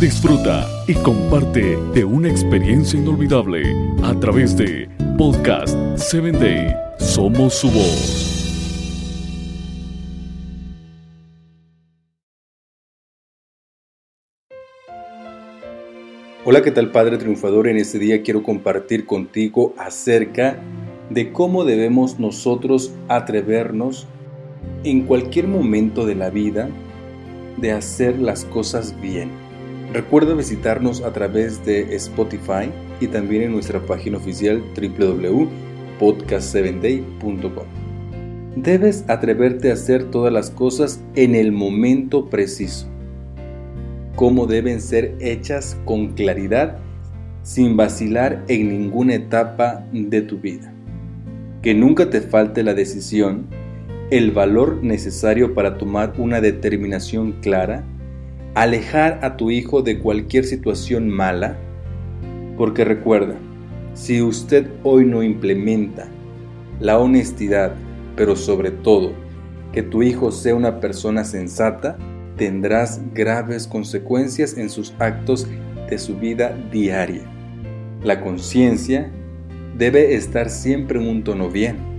Disfruta y comparte de una experiencia inolvidable a través de Podcast 7 Day. Somos su voz. Hola, ¿qué tal Padre Triunfador? En este día quiero compartir contigo acerca de cómo debemos nosotros atrevernos en cualquier momento de la vida de hacer las cosas bien. Recuerda visitarnos a través de Spotify y también en nuestra página oficial www.podcast7day.com. Debes atreverte a hacer todas las cosas en el momento preciso. Cómo deben ser hechas con claridad, sin vacilar en ninguna etapa de tu vida. Que nunca te falte la decisión el valor necesario para tomar una determinación clara, alejar a tu hijo de cualquier situación mala, porque recuerda, si usted hoy no implementa la honestidad, pero sobre todo que tu hijo sea una persona sensata, tendrás graves consecuencias en sus actos de su vida diaria. La conciencia debe estar siempre en un tono bien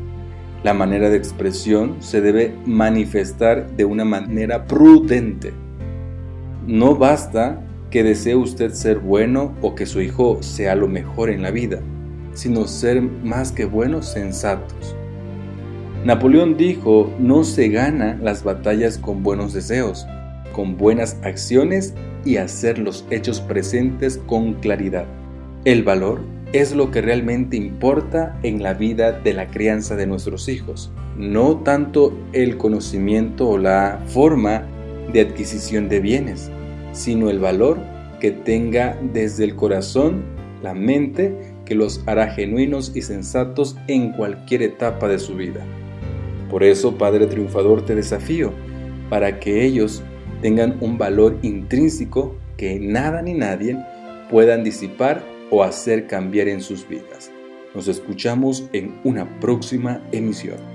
la manera de expresión se debe manifestar de una manera prudente. No basta que desee usted ser bueno o que su hijo sea lo mejor en la vida, sino ser más que buenos sensatos. Napoleón dijo, no se gana las batallas con buenos deseos, con buenas acciones y hacer los hechos presentes con claridad. El valor es lo que realmente importa en la vida de la crianza de nuestros hijos, no tanto el conocimiento o la forma de adquisición de bienes, sino el valor que tenga desde el corazón, la mente, que los hará genuinos y sensatos en cualquier etapa de su vida. Por eso, Padre Triunfador, te desafío para que ellos tengan un valor intrínseco que nada ni nadie puedan disipar o hacer cambiar en sus vidas. Nos escuchamos en una próxima emisión.